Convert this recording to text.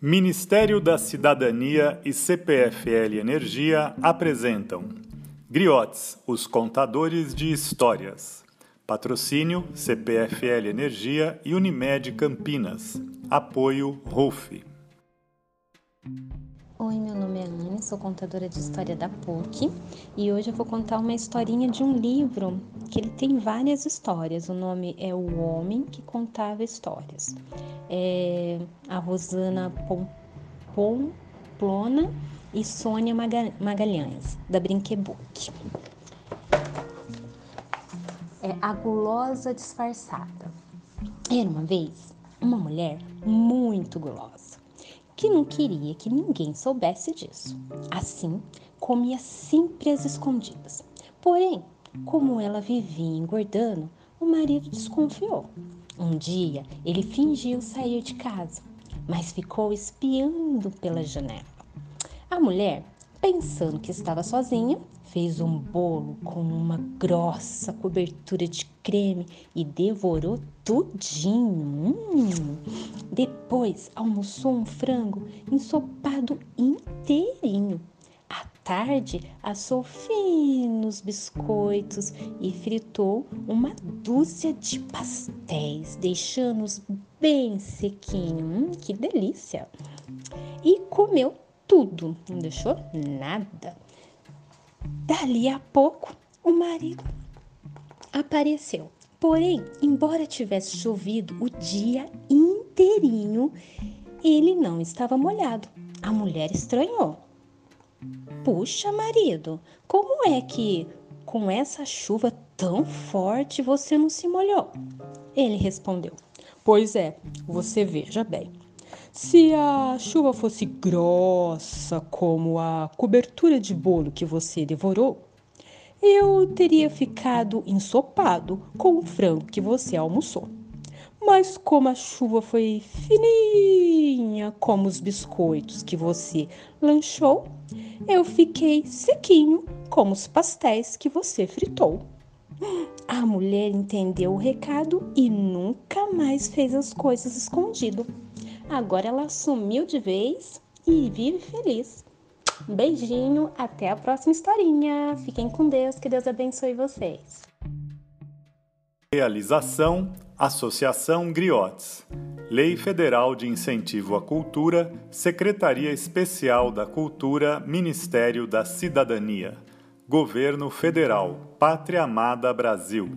Ministério da Cidadania e CPFL Energia apresentam Griotes, os contadores de histórias. Patrocínio CPFL Energia e Unimed Campinas. Apoio RUF. Oi, meu nome é Anne, sou contadora de história da PUC e hoje eu vou contar uma historinha de um livro que ele tem várias histórias. O nome é O Homem que Contava Histórias. É a Rosana Pomplona e Sônia Magalhães, da Brinquebook. É A Gulosa Disfarçada. Era uma vez uma mulher muito gulosa que não queria que ninguém soubesse disso. Assim, comia sempre às escondidas. Porém, como ela vivia engordando, o marido desconfiou. Um dia, ele fingiu sair de casa, mas ficou espiando pela janela. A mulher, pensando que estava sozinha, fez um bolo com uma grossa cobertura de creme e devorou tudinho. Hum. Depois almoçou um frango ensopado inteirinho. Tarde assou finos biscoitos e fritou uma dúzia de pastéis, deixando-os bem sequinhos. Hum, que delícia! E comeu tudo, não deixou nada. Dali a pouco, o marido apareceu. Porém, embora tivesse chovido o dia inteirinho, ele não estava molhado. A mulher estranhou. Puxa, marido, como é que com essa chuva tão forte você não se molhou? Ele respondeu: Pois é, você veja bem. Se a chuva fosse grossa como a cobertura de bolo que você devorou, eu teria ficado ensopado com o frango que você almoçou. Mas como a chuva foi fininha como os biscoitos que você lanchou, eu fiquei sequinho como os pastéis que você fritou. A mulher entendeu o recado e nunca mais fez as coisas escondido. Agora ela sumiu de vez e vive feliz. Beijinho, até a próxima historinha. Fiquem com Deus, que Deus abençoe vocês. Realização Associação Griotes. Lei Federal de Incentivo à Cultura, Secretaria Especial da Cultura, Ministério da Cidadania. Governo Federal, Pátria Amada Brasil.